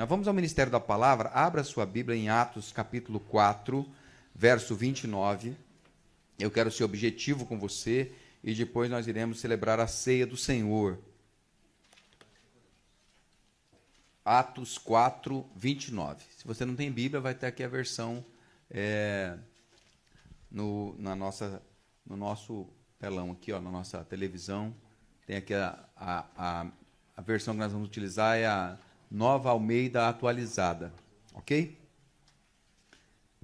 Nós vamos ao Ministério da Palavra. Abra sua Bíblia em Atos, capítulo 4, verso 29. Eu quero ser objetivo com você e depois nós iremos celebrar a ceia do Senhor. Atos 4, 29. Se você não tem Bíblia, vai ter aqui a versão é, no, na nossa, no nosso telão, aqui, ó, na nossa televisão. Tem aqui a, a, a, a versão que nós vamos utilizar, é a Nova Almeida atualizada. Ok?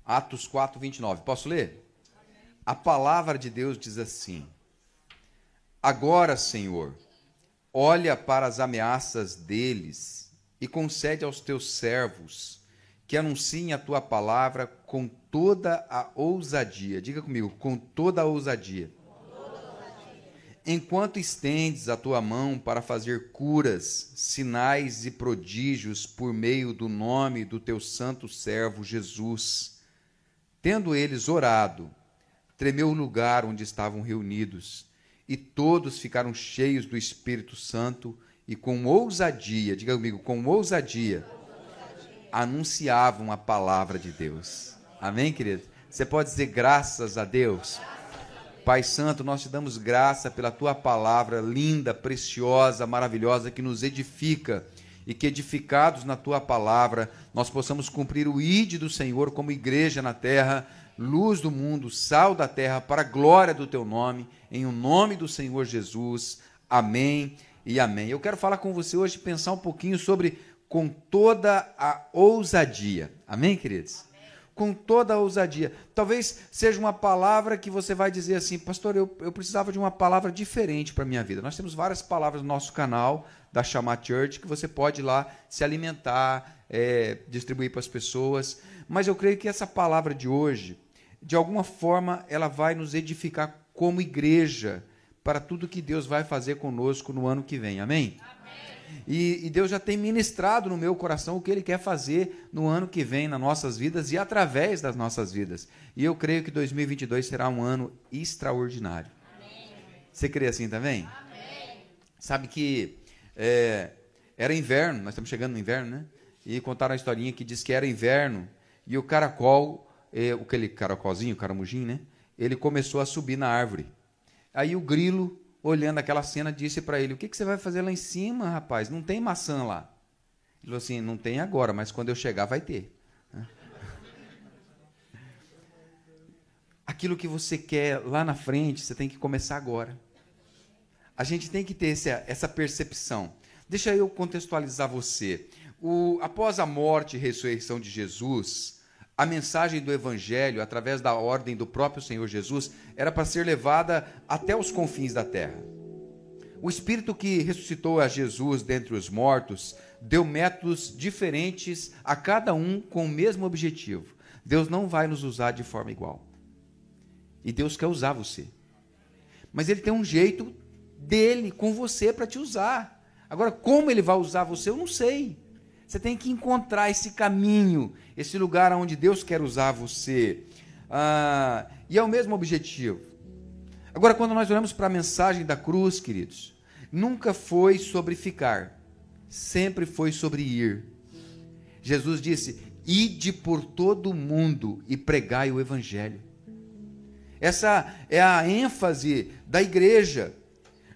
Atos 4, 29. Posso ler? A palavra de Deus diz assim: Agora, Senhor, olha para as ameaças deles e concede aos teus servos que anunciem a tua palavra com toda a ousadia. Diga comigo, com toda a ousadia. Enquanto estendes a tua mão para fazer curas, sinais e prodígios por meio do nome do teu santo servo Jesus. Tendo eles orado, tremeu o lugar onde estavam reunidos, e todos ficaram cheios do Espírito Santo e com ousadia, diga comigo, com ousadia, anunciavam a palavra de Deus. Amém, querido? Você pode dizer graças a Deus? Pai Santo, nós te damos graça pela tua palavra linda, preciosa, maravilhosa, que nos edifica e que, edificados na tua palavra, nós possamos cumprir o ide do Senhor como igreja na terra, luz do mundo, sal da terra, para a glória do teu nome, em o nome do Senhor Jesus. Amém e amém. Eu quero falar com você hoje, pensar um pouquinho sobre com toda a ousadia. Amém, queridos? Com toda a ousadia. Talvez seja uma palavra que você vai dizer assim, pastor, eu, eu precisava de uma palavra diferente para a minha vida. Nós temos várias palavras no nosso canal da Chamar Church que você pode ir lá se alimentar, é, distribuir para as pessoas. Mas eu creio que essa palavra de hoje, de alguma forma, ela vai nos edificar como igreja para tudo que Deus vai fazer conosco no ano que vem. Amém? Amém. E, e, Deus já tem ministrado no meu coração o que Ele quer fazer no ano que vem nas nossas vidas e através das nossas vidas. E eu creio que 2022 será um ano extraordinário. Amém. Você crê assim também? Amém. Sabe que é, era inverno, nós estamos chegando no inverno, né? E contaram a historinha que diz que era inverno e o caracol, é, aquele caracolzinho, o caramujim, né? Ele começou a subir na árvore. Aí o grilo olhando aquela cena, disse para ele: O que, que você vai fazer lá em cima, rapaz? Não tem maçã lá. Ele falou assim: Não tem agora, mas quando eu chegar vai ter. Aquilo que você quer lá na frente, você tem que começar agora. A gente tem que ter essa, essa percepção. Deixa eu contextualizar você. O, após a morte e ressurreição de Jesus, a mensagem do Evangelho, através da ordem do próprio Senhor Jesus, era para ser levada até os confins da terra. O Espírito que ressuscitou a Jesus dentre os mortos deu métodos diferentes a cada um com o mesmo objetivo. Deus não vai nos usar de forma igual. E Deus quer usar você. Mas Ele tem um jeito dele com você para te usar. Agora, como Ele vai usar você, eu não sei. Você tem que encontrar esse caminho, esse lugar onde Deus quer usar você. Ah, e é o mesmo objetivo. Agora, quando nós olhamos para a mensagem da cruz, queridos, nunca foi sobre ficar, sempre foi sobre ir. Jesus disse: Ide por todo o mundo e pregai o Evangelho. Essa é a ênfase da igreja.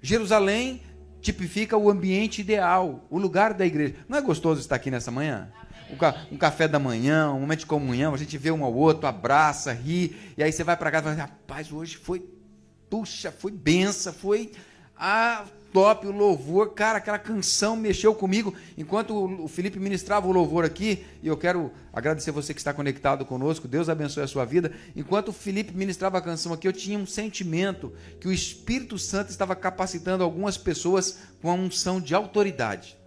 Jerusalém tipifica o ambiente ideal, o lugar da igreja. Não é gostoso estar aqui nessa manhã? Um, café da manhã, um momento de comunhão, a gente vê um ao outro, abraça, ri, e aí você vai para casa e fala, assim, rapaz, hoje foi, puxa, foi benção, foi a top, o louvor, cara, aquela canção mexeu comigo. Enquanto o Felipe ministrava o louvor aqui, e eu quero agradecer você que está conectado conosco, Deus abençoe a sua vida. Enquanto o Felipe ministrava a canção aqui, eu tinha um sentimento que o Espírito Santo estava capacitando algumas pessoas com a unção de autoridade.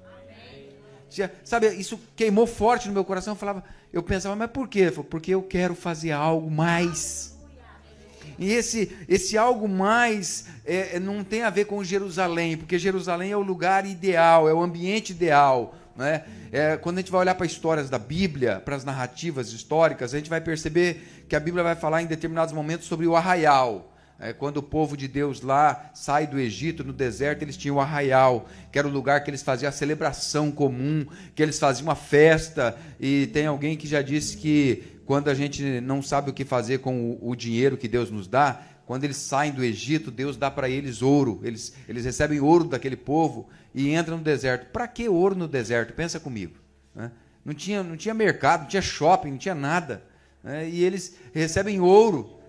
Sabe, isso queimou forte no meu coração. Eu falava, eu pensava, mas por quê? Porque eu quero fazer algo mais e esse, esse algo mais é, é, não tem a ver com Jerusalém, porque Jerusalém é o lugar ideal, é o ambiente ideal. Né? É, quando a gente vai olhar para histórias da Bíblia, para as narrativas históricas, a gente vai perceber que a Bíblia vai falar em determinados momentos sobre o arraial. é, quando o povo de Deus lá sai do Egito, no deserto, eles tinham o arraial, que era o lugar que eles faziam a celebração comum, que eles faziam uma festa. E tem alguém que já disse que quando a gente não sabe o que fazer com o, o dinheiro que Deus nos dá, quando eles saem do Egito, Deus dá para eles ouro. Eles, eles recebem ouro daquele povo e entram no deserto. Para que ouro no deserto? Pensa comigo. Né? Não, tinha, não tinha mercado, não tinha shopping, não tinha nada. Né? E eles recebem ouro.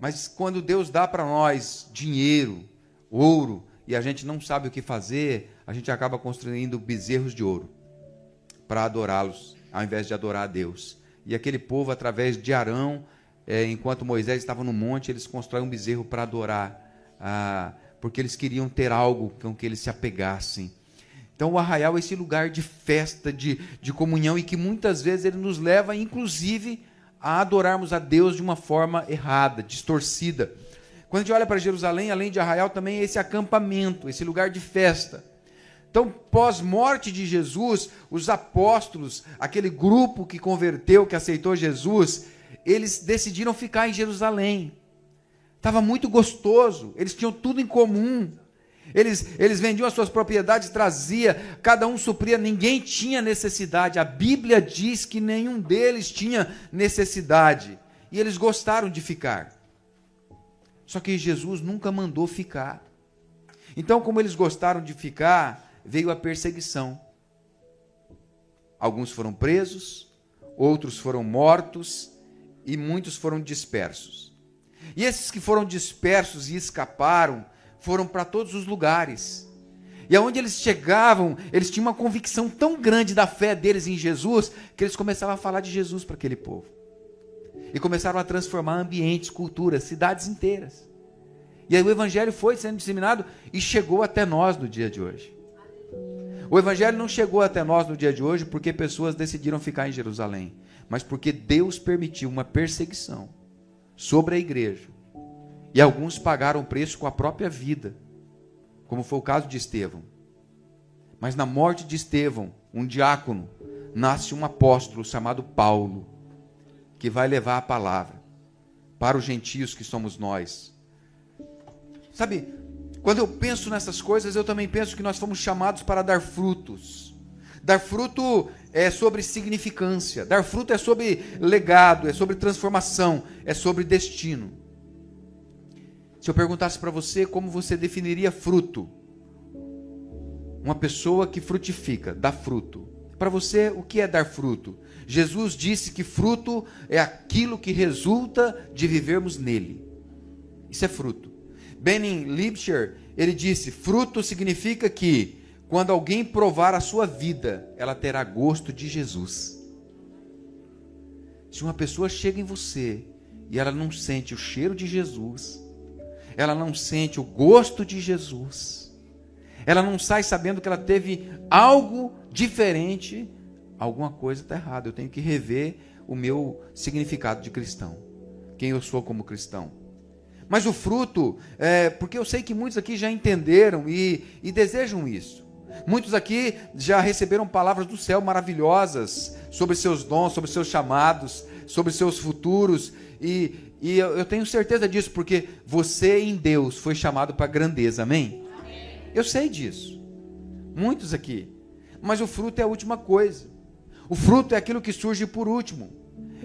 Mas quando Deus dá para nós dinheiro, ouro, e a gente não sabe o que fazer, a gente acaba construindo bezerros de ouro para adorá-los, ao invés de adorar a Deus. E aquele povo, através de Arão, é, enquanto Moisés estava no monte, eles constroem um bezerro para adorar, ah, porque eles queriam ter algo com que eles se apegassem. Então, o arraial é esse lugar de festa, de, de comunhão, e que muitas vezes ele nos leva, inclusive, a adorarmos a Deus de uma forma errada, distorcida. Quando a gente olha para Jerusalém, além de arraial, também é esse acampamento, esse lugar de festa. Então, pós-morte de Jesus, os apóstolos, aquele grupo que converteu, que aceitou Jesus, eles decidiram ficar em Jerusalém. Estava muito gostoso, eles tinham tudo em comum. Eles, eles vendiam as suas propriedades, trazia, cada um supria, ninguém tinha necessidade. A Bíblia diz que nenhum deles tinha necessidade. E eles gostaram de ficar. Só que Jesus nunca mandou ficar. Então, como eles gostaram de ficar, veio a perseguição. Alguns foram presos, outros foram mortos e muitos foram dispersos. E esses que foram dispersos e escaparam, foram para todos os lugares. E aonde eles chegavam, eles tinham uma convicção tão grande da fé deles em Jesus, que eles começavam a falar de Jesus para aquele povo. E começaram a transformar ambientes, culturas, cidades inteiras. E aí o evangelho foi sendo disseminado e chegou até nós no dia de hoje. O evangelho não chegou até nós no dia de hoje porque pessoas decidiram ficar em Jerusalém, mas porque Deus permitiu uma perseguição sobre a igreja e alguns pagaram preço com a própria vida, como foi o caso de Estevão. Mas na morte de Estevão, um diácono, nasce um apóstolo chamado Paulo, que vai levar a palavra para os gentios que somos nós. Sabe, quando eu penso nessas coisas, eu também penso que nós fomos chamados para dar frutos. Dar fruto é sobre significância, dar fruto é sobre legado, é sobre transformação, é sobre destino. Se eu perguntasse para você como você definiria fruto, uma pessoa que frutifica, dá fruto. Para você, o que é dar fruto? Jesus disse que fruto é aquilo que resulta de vivermos nele. Isso é fruto. Benin Lipscher, ele disse: fruto significa que quando alguém provar a sua vida, ela terá gosto de Jesus. Se uma pessoa chega em você e ela não sente o cheiro de Jesus, ela não sente o gosto de Jesus, ela não sai sabendo que ela teve algo diferente, alguma coisa está errada. Eu tenho que rever o meu significado de cristão, quem eu sou como cristão. Mas o fruto, é, porque eu sei que muitos aqui já entenderam e, e desejam isso. Muitos aqui já receberam palavras do céu maravilhosas sobre seus dons, sobre seus chamados, sobre seus futuros. E, e eu, eu, tenho certeza disso, porque você em Deus foi chamado para grandeza, amém? amém? Eu sei disso. Muitos aqui. Mas o fruto é a última coisa. O fruto é aquilo que surge por último.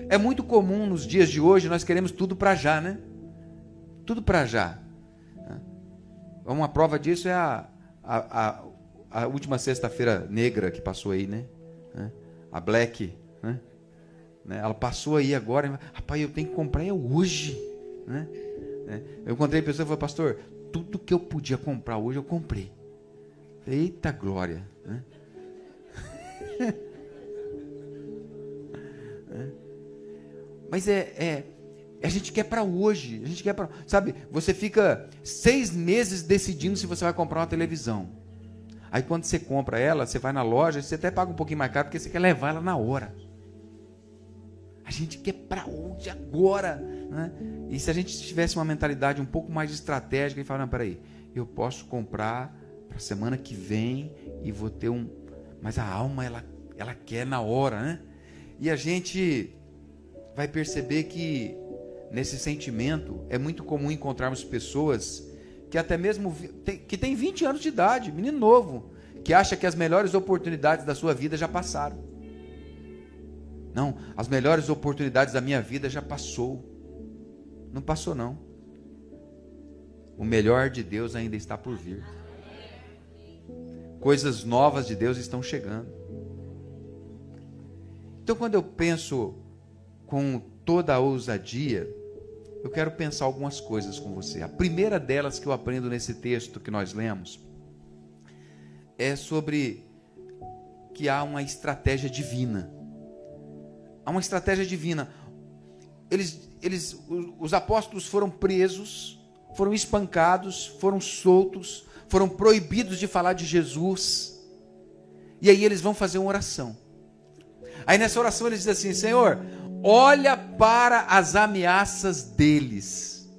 É muito comum nos dias de hoje nós queremos tudo para já, né? Tudo para já. Uma prova disso é a, a, a, a última sexta-feira negra que passou aí, né? A Black, né? Ela passou aí agora, rapaz, eu tenho que comprar é hoje. Né? né? Eu encontrei pessoa e falei, pastor, tudo que eu podia comprar hoje eu comprei. Eita glória. Né? É. Mas é, é, a gente quer para hoje, a gente quer para, sabe? Você fica seis meses decidindo se você vai comprar uma televisão. Aí quando você compra ela, você vai na loja, você até paga um pouquinho mais caro porque você quer levar ela na hora. A gente quer para hoje, agora. Né? E se a gente tivesse uma mentalidade um pouco mais estratégica e falar, não, peraí, eu posso comprar para semana que vem e vou ter um. Mas a alma, ela, ela quer na hora, né? E a gente vai perceber que nesse sentimento, é muito comum encontrarmos pessoas que até mesmo que tem 20 anos de idade, menino novo, que acha que as melhores oportunidades da sua vida já passaram. Não, as melhores oportunidades da minha vida já passou. Não passou não. O melhor de Deus ainda está por vir. Coisas novas de Deus estão chegando. Então, quando eu penso com toda a ousadia, eu quero pensar algumas coisas com você. A primeira delas que eu aprendo nesse texto que nós lemos é sobre que há uma estratégia divina. Há uma estratégia divina. Eles, eles, os apóstolos foram presos, foram espancados, foram soltos, foram proibidos de falar de Jesus. E aí eles vão fazer uma oração. Aí nessa oração eles dizem assim: Senhor, olha para as ameaças deles.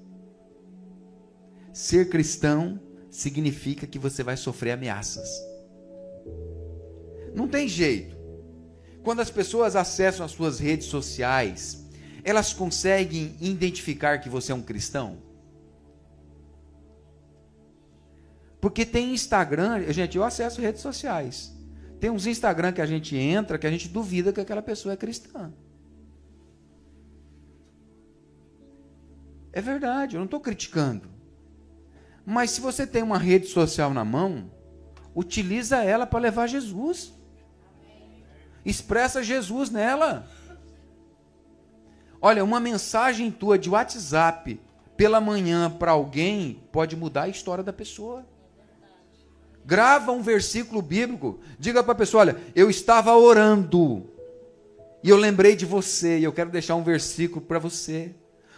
Ser cristão significa que você vai sofrer ameaças. Não tem jeito. Quando as pessoas acessam as suas redes sociais, elas conseguem identificar que você é um cristão? Porque tem Instagram, gente, eu acesso redes sociais. Tem uns Instagram que a gente entra que a gente duvida que aquela pessoa é cristã. É verdade, eu não estou criticando. Mas se você tem uma rede social na mão, utiliza ela para levar Jesus. Expressa Jesus nela. Olha, uma mensagem tua de WhatsApp pela manhã para alguém pode mudar a história da pessoa. Grava um versículo bíblico, diga para a pessoa: olha, eu estava orando e eu lembrei de você e eu quero deixar um versículo para você.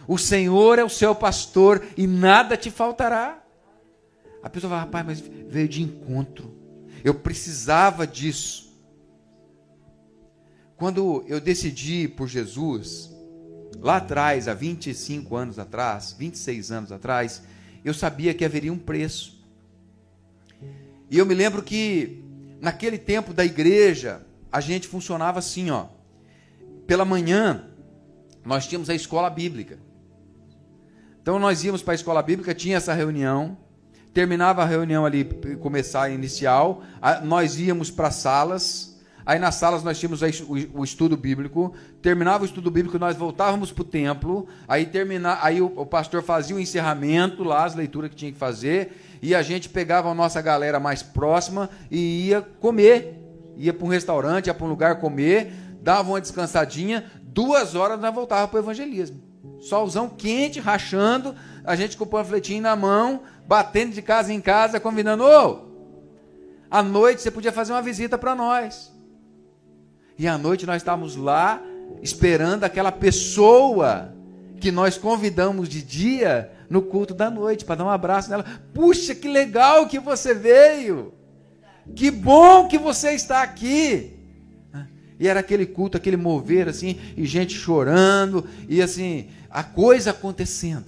O Senhor é o seu pastor e nada te faltará. A pessoa fala, rapaz, mas veio de encontro. Eu precisava disso. Quando eu decidi por Jesus, lá atrás, há 25 anos atrás, 26 anos atrás, eu sabia que haveria um preço. E eu me lembro que naquele tempo da igreja, a gente funcionava assim, ó. Pela manhã, nós tínhamos a escola bíblica. Então nós íamos para a escola bíblica, tinha essa reunião, terminava a reunião ali, começar inicial, nós íamos para salas, Aí nas salas nós tínhamos o estudo bíblico, terminava o estudo bíblico, nós voltávamos para o templo, aí, termina, aí o, o, pastor fazia o encerramento lá, as leituras que tinha que fazer, e a gente pegava a nossa galera mais próxima e ia comer. Ia para um restaurante, ia para um lugar comer, dava uma descansadinha, duas horas nós voltava para o evangelismo. Solzão quente, rachando, a gente com o panfletinho na mão, batendo de casa em casa, convidando, ô, à noite você podia fazer uma visita para nós. E à noite nós estávamos lá esperando aquela pessoa que nós convidamos de dia no culto da noite para dar um abraço nela. Puxa, que legal que você veio! Que bom que você está aqui! E era aquele culto, aquele mover assim, e gente chorando, e assim, a coisa acontecendo.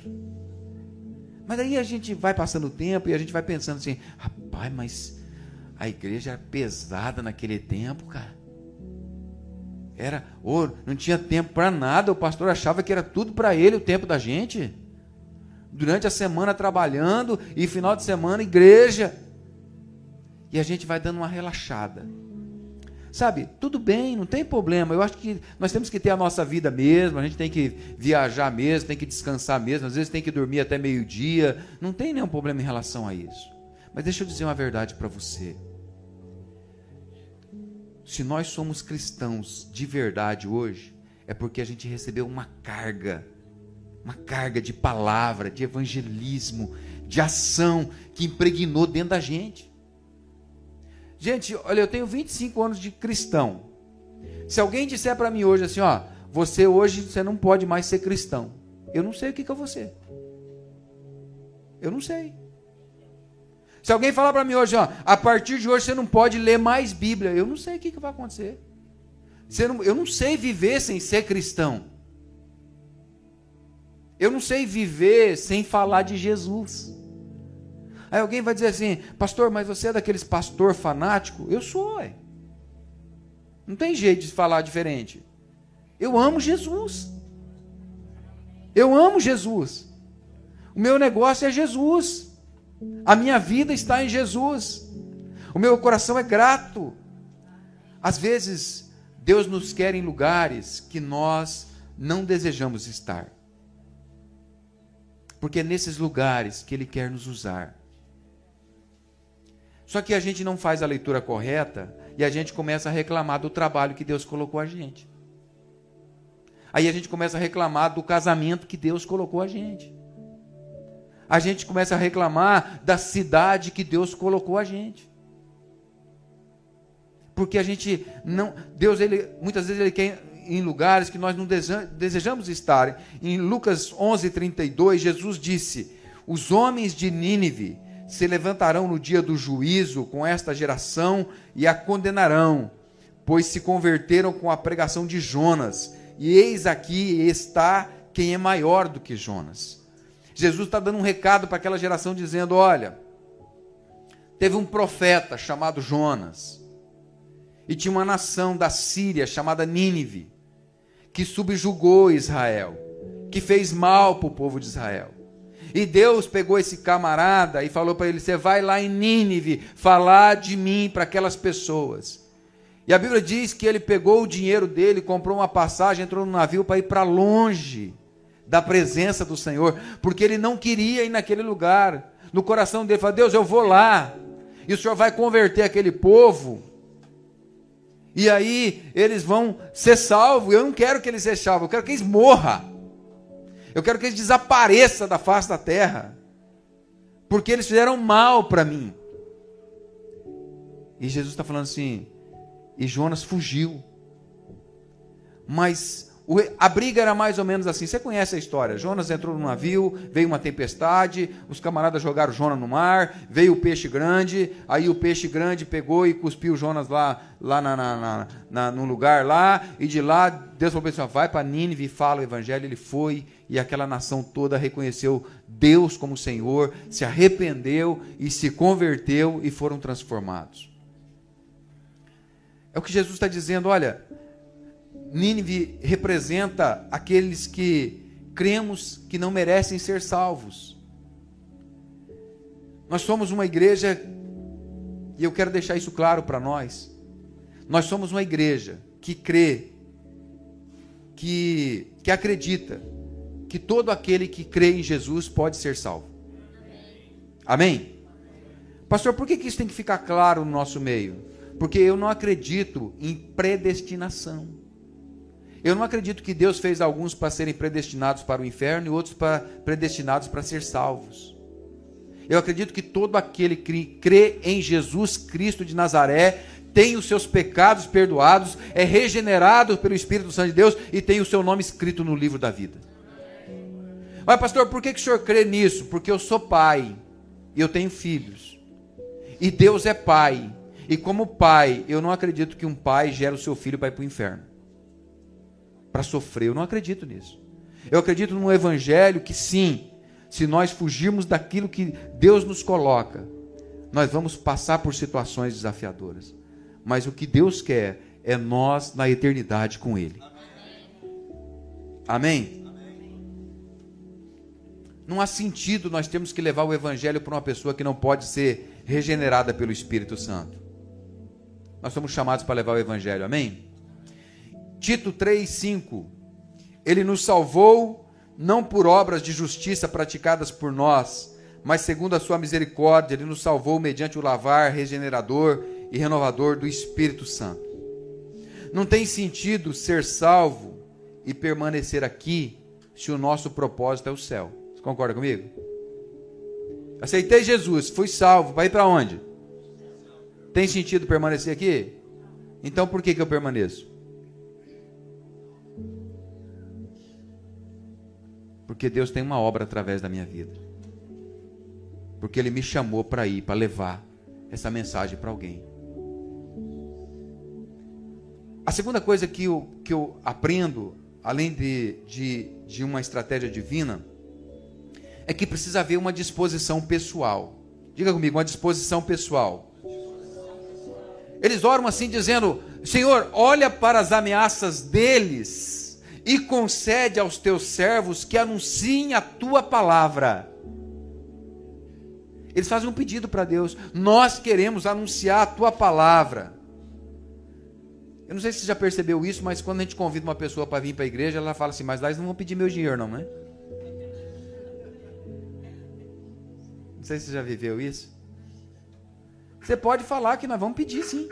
Mas aí a gente vai passando o tempo e a gente vai pensando assim: rapaz, mas a igreja era pesada naquele tempo, cara. Era, oh, não tinha tempo para nada, o pastor achava que era tudo para ele o tempo da gente. Durante a semana trabalhando e final de semana igreja. E a gente vai dando uma relaxada. Sabe, tudo bem, não tem problema. Eu acho que nós temos que ter a nossa vida mesmo, a gente tem que viajar mesmo, tem que descansar mesmo, às vezes tem que dormir até meio-dia. Não tem nenhum problema em relação a isso. Mas deixa eu dizer uma verdade para você. Se nós somos cristãos de verdade hoje, é porque a gente recebeu uma carga, uma carga de palavra, de evangelismo, de ação que impregnou dentro da gente. Gente, olha, eu tenho 25 anos de cristão. Se alguém disser para mim hoje assim, ó, você hoje você não pode mais ser cristão. Eu não sei o que, que eu vou ser. Eu não sei. Se alguém falar para mim hoje, ó, a partir de hoje você não pode ler mais Bíblia, eu não sei o que, que vai acontecer. Não, eu não sei viver sem ser cristão. Eu não sei viver sem falar de Jesus. Aí alguém vai dizer assim, pastor, mas você é daqueles pastor fanático? Eu sou, é. Não tem jeito de falar diferente. Eu amo Jesus. Eu amo Jesus. O meu negócio é Jesus. A minha vida está em Jesus. O meu coração é grato. Às vezes, Deus nos quer em lugares que nós não desejamos estar. Porque é nesses lugares que Ele quer nos usar. Só que a gente não faz a leitura correta e a gente começa a reclamar do trabalho que Deus colocou a gente. Aí a gente começa a reclamar do casamento que Deus colocou a gente. A gente começa a reclamar da cidade que Deus colocou a gente. Porque a gente não, Deus ele muitas vezes ele quer em lugares que nós não desejamos estar. Em Lucas 11:32, Jesus disse: "Os homens de Nínive se levantarão no dia do juízo com esta geração e a condenarão, pois se converteram com a pregação de Jonas. E eis aqui está quem é maior do que Jonas." Jesus está dando um recado para aquela geração dizendo: olha, teve um profeta chamado Jonas, e tinha uma nação da Síria chamada Nínive, que subjugou Israel, que fez mal para o povo de Israel. E Deus pegou esse camarada e falou para ele: Você vai lá em Nínive falar de mim para aquelas pessoas. E a Bíblia diz que ele pegou o dinheiro dele, comprou uma passagem, entrou no navio para ir para longe da presença do Senhor, porque ele não queria ir naquele lugar. No coração dele, falou: Deus, eu vou lá, e o Senhor vai converter aquele povo. E aí eles vão ser salvos. Eu não quero que eles sejam salvos, eu quero que eles morram. Eu quero que eles desapareçam da face da terra. Porque eles fizeram mal para mim. E Jesus está falando assim, e Jonas fugiu. Mas a briga era mais ou menos assim. Você conhece a história? Jonas entrou no navio, veio uma tempestade, os camaradas jogaram Jonas no mar, veio o peixe grande, aí o peixe grande pegou e cuspiu Jonas lá, lá na, na, na, no lugar lá, e de lá Deus falou assim: vai para Nínive e fala o evangelho. Ele foi, e aquela nação toda reconheceu Deus como Senhor, se arrependeu e se converteu e foram transformados. É o que Jesus está dizendo: olha Nínive representa aqueles que cremos que não merecem ser salvos. Nós somos uma igreja, e eu quero deixar isso claro para nós. Nós somos uma igreja que crê, que, que acredita que todo aquele que crê em Jesus pode ser salvo. Amém? Pastor, por que, que isso tem que ficar claro no nosso meio? Porque eu não acredito em predestinação. Eu não acredito que Deus fez alguns para serem predestinados para o inferno e outros para predestinados para ser salvos. Eu acredito que todo aquele que crê em Jesus Cristo de Nazaré tem os seus pecados perdoados, é regenerado pelo Espírito Santo de Deus e tem o seu nome escrito no livro da vida. Mas, pastor, por que, que o senhor crê nisso? Porque eu sou pai e eu tenho filhos. E Deus é pai. E como pai, eu não acredito que um pai gere o seu filho para ir para o inferno para sofrer. Eu não acredito nisso. Eu acredito num evangelho que sim, se nós fugirmos daquilo que Deus nos coloca, nós vamos passar por situações desafiadoras. Mas o que Deus quer é nós na eternidade com Ele. Amém? Não há sentido nós temos que levar o Evangelho para uma pessoa que não pode ser regenerada pelo Espírito Santo. Nós somos chamados para levar o Evangelho, amém? Tito 3:5. Ele nos salvou não por obras de justiça praticadas por nós, mas segundo a sua misericórdia, ele nos salvou mediante o lavar regenerador e renovador do Espírito Santo. Não tem sentido ser salvo e permanecer aqui se o nosso propósito é o céu. Você concorda comigo? Aceitei Jesus, fui salvo, vai ir para onde? Tem sentido permanecer aqui? Então por que, que eu permaneço? Porque Deus tem uma obra através da minha vida. Porque Ele me chamou para ir, para levar essa mensagem para alguém. A segunda coisa que eu, que eu aprendo, além de, de, de uma estratégia divina, é que precisa haver uma disposição pessoal. Diga comigo, uma disposição pessoal. Eles oram assim, dizendo: Senhor, olha para as ameaças deles e concede aos teus servos que anunciem a tua palavra. Eles fazem um pedido para Deus: Nós queremos anunciar a tua palavra. Eu não sei se você já percebeu isso, mas quando a gente convida uma pessoa para vir para a igreja, ela fala assim: Mas lá eles não vão pedir meu dinheiro, não, né? Não sei se você já viveu isso. Você pode falar que nós vamos pedir sim.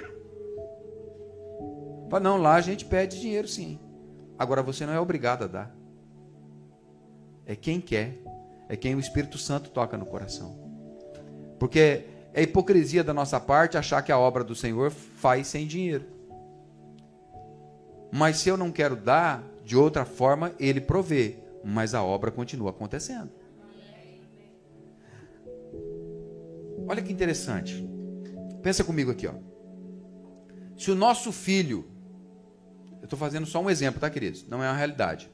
Não, lá a gente pede dinheiro sim. Agora você não é obrigado a dar. É quem quer. É quem o Espírito Santo toca no coração. Porque é hipocrisia da nossa parte achar que a obra do Senhor faz sem dinheiro. Mas se eu não quero dar, de outra forma ele provê. Mas a obra continua acontecendo. Olha que interessante. Pensa comigo aqui, ó. Se o nosso filho, eu estou fazendo só um exemplo, tá, queridos? Não é uma realidade.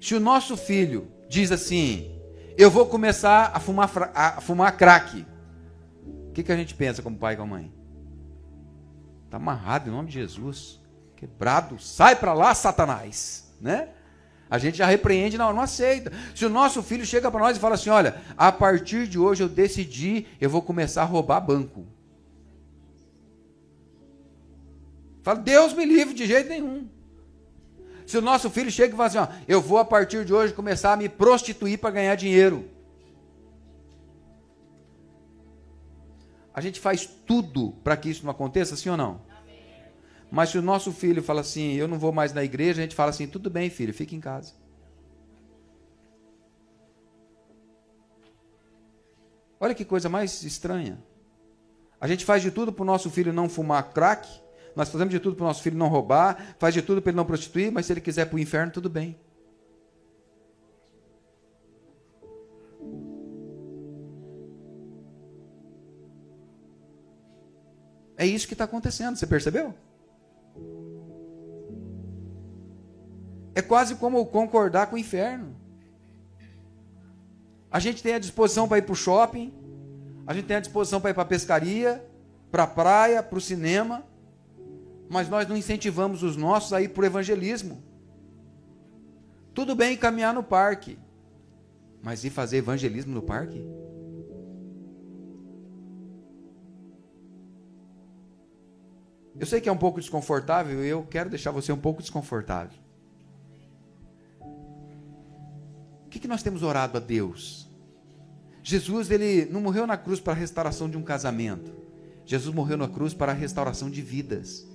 Se o nosso filho diz assim, eu vou começar a fumar, a fumar crack, o que, que a gente pensa como pai e como mãe? Está amarrado em nome de Jesus, quebrado, sai para lá, Satanás, né? A gente já repreende, não, não aceita. Se o nosso filho chega para nós e fala assim: olha, a partir de hoje eu decidi, eu vou começar a roubar banco. Fala, Deus me livre de jeito nenhum. Se o nosso filho chega e fala assim: ó, eu vou a partir de hoje começar a me prostituir para ganhar dinheiro. A gente faz tudo para que isso não aconteça, sim ou não? Mas se o nosso filho fala assim, eu não vou mais na igreja, a gente fala assim, tudo bem, filho, fique em casa. Olha que coisa mais estranha. A gente faz de tudo para o nosso filho não fumar crack, nós fazemos de tudo para o nosso filho não roubar, faz de tudo para ele não prostituir, mas se ele quiser para o inferno, tudo bem. É isso que está acontecendo, você percebeu? É quase como concordar com o inferno. A gente tem a disposição para ir para o shopping, a gente tem a disposição para ir para a pescaria, para a praia, para o cinema, mas nós não incentivamos os nossos a ir para o evangelismo. Tudo bem caminhar no parque, mas ir fazer evangelismo no parque? Eu sei que é um pouco desconfortável e eu quero deixar você um pouco desconfortável. O que, que nós temos orado a Deus? Jesus ele não morreu na cruz para a restauração de um casamento. Jesus morreu na cruz para a restauração de vidas.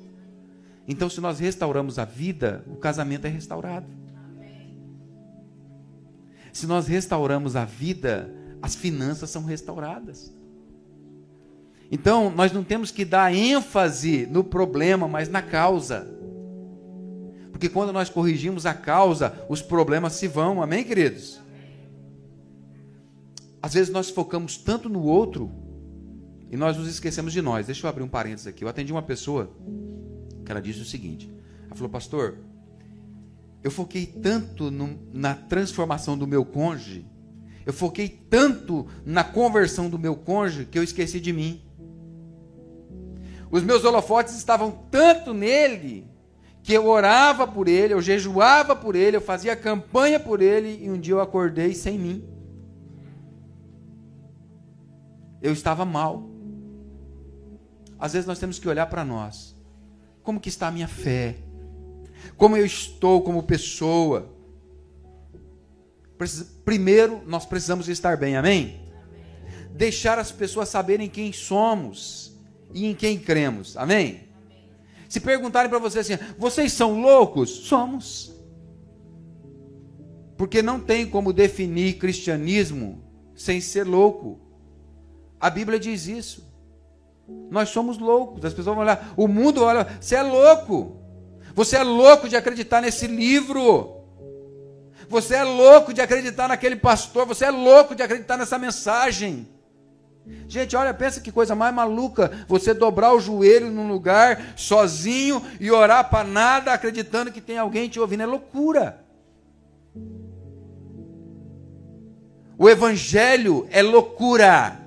Então, se nós restauramos a vida, o casamento é restaurado. Se nós restauramos a vida, as finanças são restauradas. Então, nós não temos que dar ênfase no problema, mas na causa. Porque quando nós corrigimos a causa, os problemas se vão. Amém, queridos? Às vezes nós focamos tanto no outro e nós nos esquecemos de nós. Deixa eu abrir um parênteses aqui. Eu atendi uma pessoa ela disse o seguinte: ela falou, pastor, eu foquei tanto no, na transformação do meu cônjuge, eu foquei tanto na conversão do meu cônjuge que eu esqueci de mim. Os meus holofotes estavam tanto nele que eu orava por ele, eu jejuava por ele, eu fazia campanha por ele e um dia eu acordei sem mim. Eu estava mal. Às vezes nós temos que olhar para nós. Como que está a minha fé? Como eu estou como pessoa? Primeiro, nós precisamos estar bem, amém? amém? Deixar as pessoas saberem quem somos e em quem cremos. Amém? Se perguntarem para você assim, vocês são loucos? Somos. Porque não tem como definir cristianismo sem ser louco. A Bíblia diz isso. Nós somos loucos. As pessoas vão olhar, o mundo olha, você é louco. Você é louco de acreditar nesse livro. Você é louco de acreditar naquele pastor. Você é louco de acreditar nessa mensagem. Gente, olha, pensa que coisa mais maluca você dobrar o joelho num lugar sozinho e orar para nada, acreditando que tem alguém te ouvindo. É loucura. O evangelho é loucura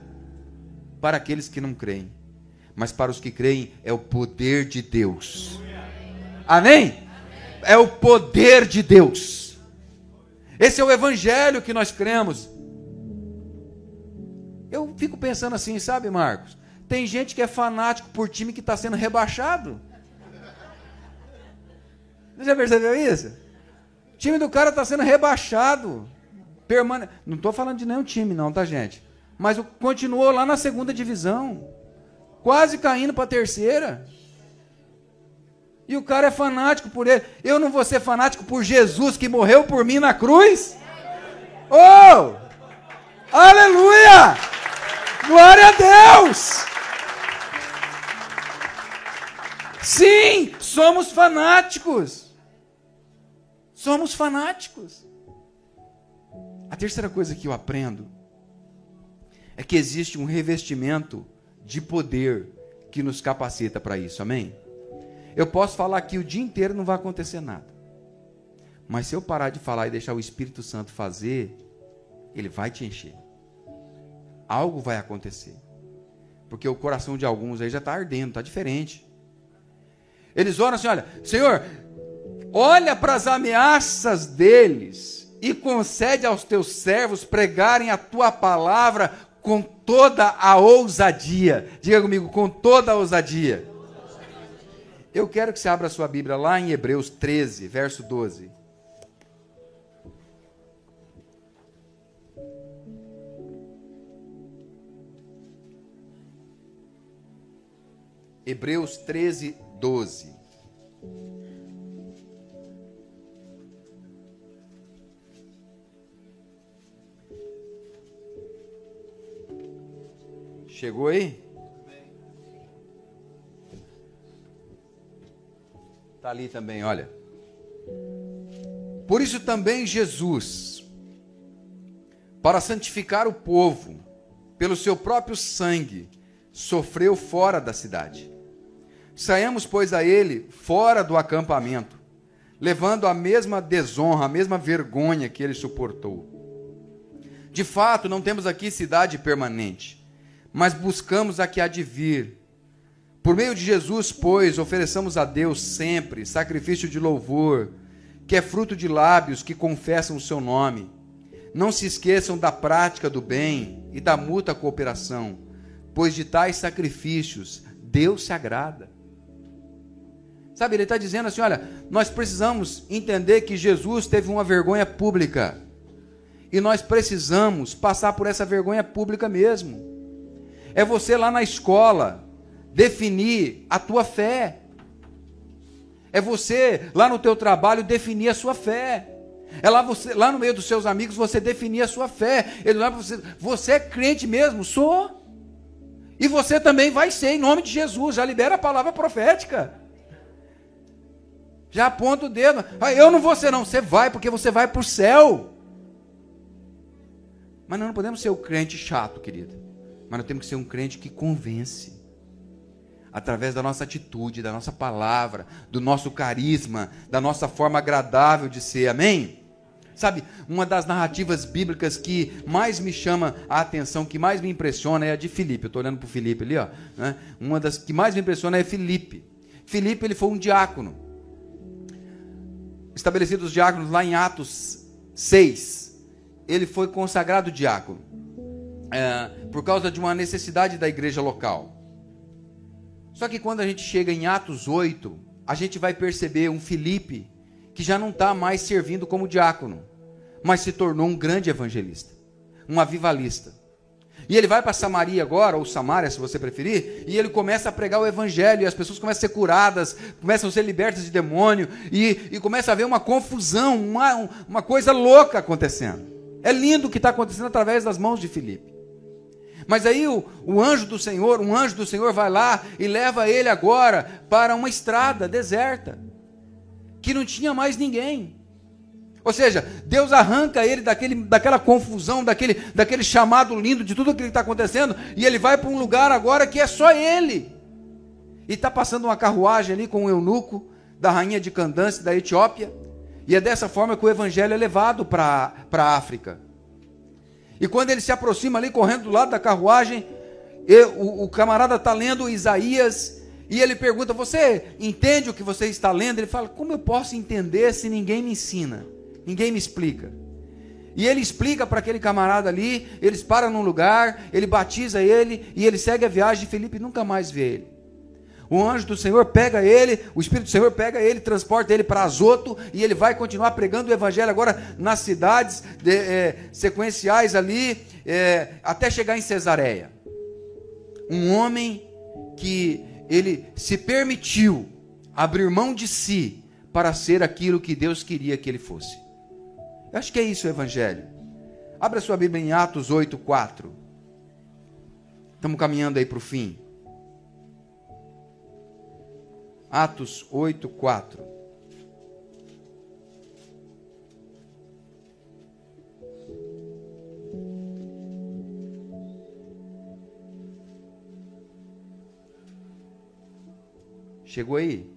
para aqueles que não creem, mas para os que creem é o poder de Deus. Amém? é o poder de Deus. Esse é o evangelho que nós cremos. Eu fico pensando assim, sabe, Marcos? Tem gente que é fanático por time que está sendo rebaixado. Você já percebeu isso? O time do cara está sendo rebaixado. Permane... Não estou falando de nenhum time, não, tá, gente? Mas continuou lá na segunda divisão. Quase caindo para a terceira. E o cara é fanático por ele. Eu não vou ser fanático por Jesus que morreu por mim na cruz? Oh! Aleluia! Glória a Deus! Sim, somos fanáticos. Somos fanáticos. A terceira coisa que eu aprendo é que existe um revestimento de poder que nos capacita para isso. Amém? Eu posso falar aqui o dia inteiro não vai acontecer nada. Mas se eu parar de falar e deixar o Espírito Santo fazer, ele vai te encher. Algo vai acontecer. Porque o coração de alguns aí já está ardendo, está diferente. Eles oram assim: olha, Senhor, olha para as ameaças deles e concede aos teus servos pregarem a tua palavra com toda a ousadia. Diga comigo, com toda a ousadia. Eu quero que você abra a sua Bíblia lá em Hebreus 13, verso 12. Hebreus 13, 12. Chegou aí? Está ali também, olha. Por isso também Jesus, para santificar o povo, pelo seu próprio sangue, sofreu fora da cidade Saiamos, pois, a ele fora do acampamento, levando a mesma desonra, a mesma vergonha que ele suportou. De fato, não temos aqui cidade permanente, mas buscamos a que há de vir. Por meio de Jesus, pois, ofereçamos a Deus sempre sacrifício de louvor, que é fruto de lábios que confessam o seu nome. Não se esqueçam da prática do bem e da mútua cooperação, pois de tais sacrifícios Deus se agrada. Sabe, ele está dizendo assim: olha, nós precisamos entender que Jesus teve uma vergonha pública. E nós precisamos passar por essa vergonha pública mesmo. É você lá na escola definir a tua fé. É você lá no teu trabalho definir a sua fé. É lá, você, lá no meio dos seus amigos você definir a sua fé. Ele não é você, você é crente mesmo? Sou. E você também vai ser, em nome de Jesus. Já libera a palavra profética. Já aponta o dedo. Ah, eu não vou ser, não. Você vai, porque você vai para o céu. Mas nós não podemos ser o crente chato, querido. Mas nós temos que ser um crente que convence. Através da nossa atitude, da nossa palavra, do nosso carisma, da nossa forma agradável de ser. Amém? Sabe, uma das narrativas bíblicas que mais me chama a atenção, que mais me impressiona é a de Filipe. Eu estou olhando para o Filipe ali, ó. Né? Uma das que mais me impressiona é Filipe. Filipe ele foi um diácono estabelecidos diáconos lá em Atos 6, ele foi consagrado diácono é, por causa de uma necessidade da igreja local. Só que quando a gente chega em Atos 8, a gente vai perceber um Filipe que já não está mais servindo como diácono, mas se tornou um grande evangelista, um avivalista. E ele vai para Samaria agora, ou Samaria, se você preferir, e ele começa a pregar o evangelho, e as pessoas começam a ser curadas, começam a ser libertas de demônio, e, e começa a haver uma confusão, uma, uma coisa louca acontecendo. É lindo o que está acontecendo através das mãos de Filipe. Mas aí o, o anjo do Senhor, um anjo do Senhor vai lá e leva ele agora para uma estrada deserta, que não tinha mais ninguém. Ou seja, Deus arranca ele daquele, daquela confusão, daquele, daquele chamado lindo de tudo aquilo que está acontecendo, e ele vai para um lugar agora que é só ele. E está passando uma carruagem ali com um eunuco da rainha de Candance, da Etiópia, e é dessa forma que o evangelho é levado para a África. E quando ele se aproxima ali, correndo do lado da carruagem, o, o camarada está lendo Isaías, E ele pergunta: Você entende o que você está lendo? Ele fala: Como eu posso entender se ninguém me ensina? Ninguém me explica. E ele explica para aquele camarada ali, eles param num lugar, ele batiza ele e ele segue a viagem. Felipe nunca mais vê ele. O anjo do Senhor pega ele, o Espírito do Senhor pega ele, transporta ele para Azoto e ele vai continuar pregando o Evangelho agora nas cidades de, é, sequenciais ali, é, até chegar em Cesareia. Um homem que ele se permitiu abrir mão de si para ser aquilo que Deus queria que ele fosse. Eu acho que é isso o Evangelho. Abra sua Bíblia em Atos 8, 4. Estamos caminhando aí para o fim. Atos 8, 4. Chegou aí?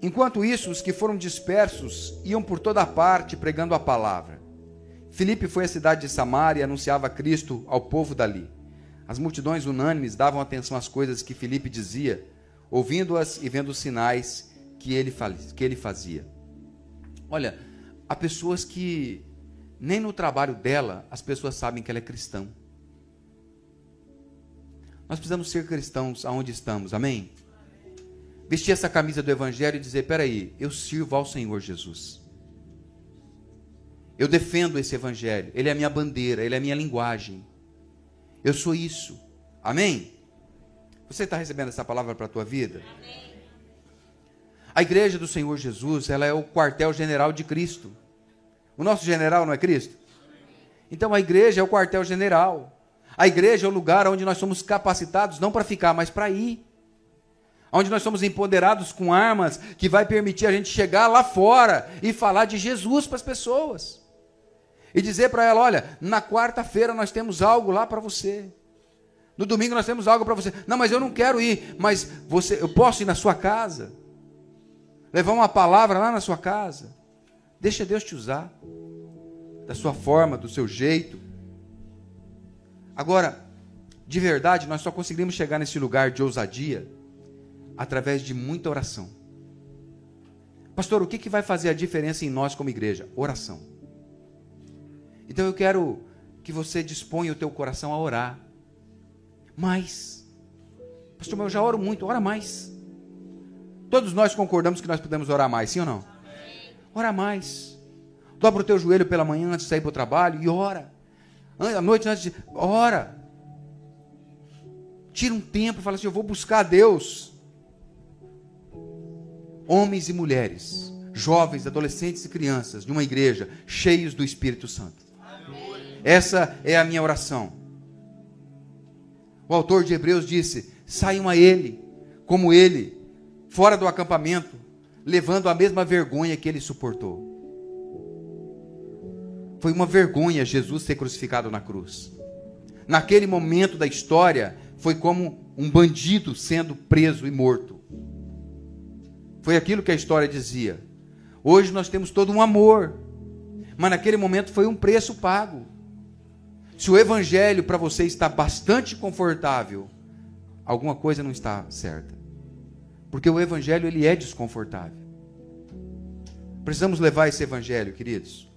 Enquanto isso, os que foram dispersos iam por toda parte pregando a palavra. Filipe foi à cidade de Samaria e anunciava Cristo ao povo dali. As multidões unânimes davam atenção às coisas que Filipe dizia, ouvindo-as e vendo os sinais que ele, que ele fazia. Olha, há pessoas que nem no trabalho dela as pessoas sabem que ela é cristã. Nós precisamos ser cristãos aonde estamos, amém? vestir essa camisa do Evangelho e dizer: peraí, eu sirvo ao Senhor Jesus. Eu defendo esse Evangelho, ele é a minha bandeira, ele é a minha linguagem. Eu sou isso. Amém? Você está recebendo essa palavra para a tua vida? Amém. A igreja do Senhor Jesus, ela é o quartel-general de Cristo. O nosso general não é Cristo? Então a igreja é o quartel-general. A igreja é o lugar onde nós somos capacitados não para ficar, mas para ir onde nós somos empoderados com armas que vai permitir a gente chegar lá fora e falar de Jesus para as pessoas. E dizer para ela, olha, na quarta-feira nós temos algo lá para você. No domingo nós temos algo para você. Não, mas eu não quero ir, mas você, eu posso ir na sua casa. Levar uma palavra lá na sua casa. Deixa Deus te usar. Da sua forma, do seu jeito. Agora, de verdade, nós só conseguimos chegar nesse lugar de ousadia através de muita oração. Pastor, o que, que vai fazer a diferença em nós como igreja? Oração. Então eu quero que você disponha o teu coração a orar. Mais. Pastor, mas eu já oro muito, ora mais. Todos nós concordamos que nós podemos orar mais, sim ou não? Ora mais. Dobra o teu joelho pela manhã antes de sair para o trabalho e ora. À noite antes de. Ora. Tira um tempo e fala assim: Eu vou buscar a Deus homens e mulheres, jovens, adolescentes e crianças de uma igreja cheios do Espírito Santo. Essa é a minha oração. O autor de Hebreus disse: saiam a ele, como ele, fora do acampamento, levando a mesma vergonha que ele suportou. Foi uma vergonha Jesus ser crucificado na cruz. Naquele momento da história, foi como um bandido sendo preso e morto. Foi aquilo que a história dizia. Hoje nós temos todo um amor, mas naquele momento foi um preço pago. Se o evangelho para você está bastante confortável, alguma coisa não está certa. Porque o evangelho ele é desconfortável. Precisamos levar esse evangelho, queridos.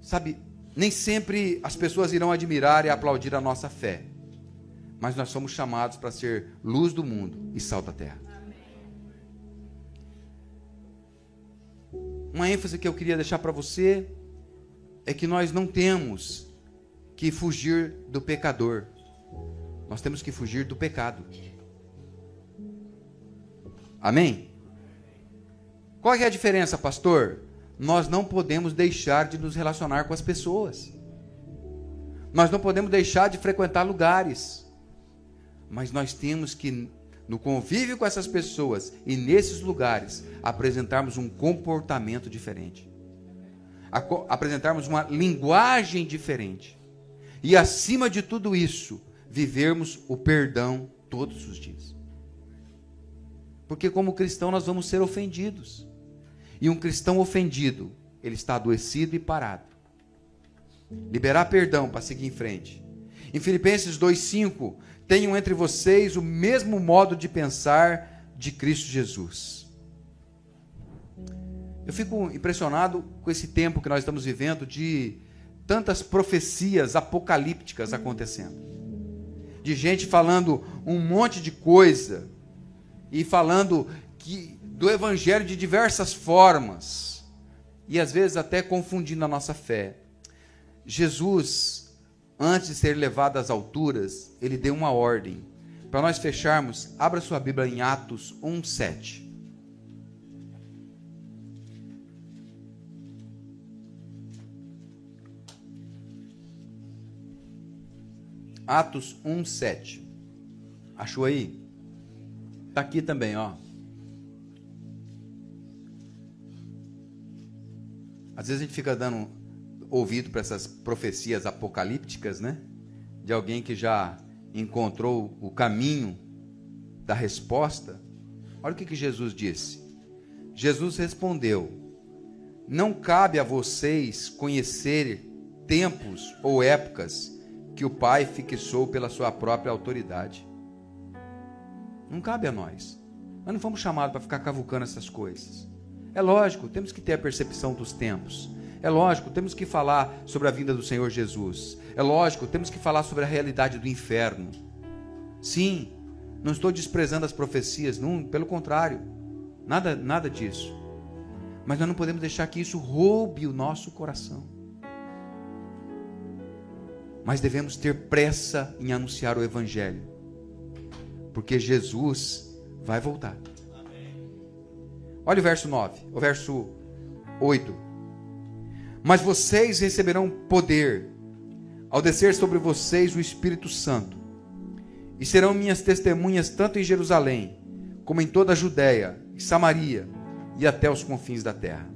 Sabe, nem sempre as pessoas irão admirar e aplaudir a nossa fé mas nós somos chamados para ser luz do mundo e sal da terra. Uma ênfase que eu queria deixar para você é que nós não temos que fugir do pecador, nós temos que fugir do pecado. Amém? Qual é a diferença, pastor? Nós não podemos deixar de nos relacionar com as pessoas. Nós não podemos deixar de frequentar lugares. Mas nós temos que, no convívio com essas pessoas e nesses lugares, apresentarmos um comportamento diferente. Apresentarmos uma linguagem diferente. E acima de tudo isso, vivermos o perdão todos os dias. Porque como cristão nós vamos ser ofendidos. E um cristão ofendido, ele está adoecido e parado. Liberar perdão para seguir em frente Em Filipenses 2,5, tenham entre vocês o mesmo modo de pensar de Cristo Jesus. Eu fico impressionado com esse tempo que nós estamos vivendo de tantas profecias apocalípticas acontecendo. De gente falando um monte de coisa e falando que, do evangelho de diversas formas e às vezes até confundindo a nossa fé. Jesus, antes de ser levado às alturas, ele deu uma ordem. Para nós fecharmos, abra sua Bíblia em Atos 1:7. Atos 1:7. Achou aí? Está aqui também, ó. Às vezes a gente fica dando ouvido para essas profecias apocalípticas, né? De alguém que já encontrou o caminho da resposta. Olha o que, que Jesus disse. Jesus respondeu: Não cabe a vocês conhecer tempos ou épocas que o Pai fixou pela sua própria autoridade. Não cabe a nós. Nós não fomos chamados para ficar cavucando essas coisas. É lógico, temos que ter a percepção dos tempos. É lógico, temos que falar sobre a vinda do Senhor Jesus. É lógico, temos que falar sobre a realidade do inferno. Sim, não estou desprezando as profecias, não, pelo contrário. Nada, nada disso. Mas nós não podemos deixar que isso roube o nosso coração. Mas devemos ter pressa em anunciar o evangelho. Porque Jesus vai voltar. Olha o verso 9, o verso 8. Mas vocês receberão poder ao descer sobre vocês o Espírito Santo, e serão minhas testemunhas tanto em Jerusalém, como em toda a Judéia e Samaria e até os confins da terra.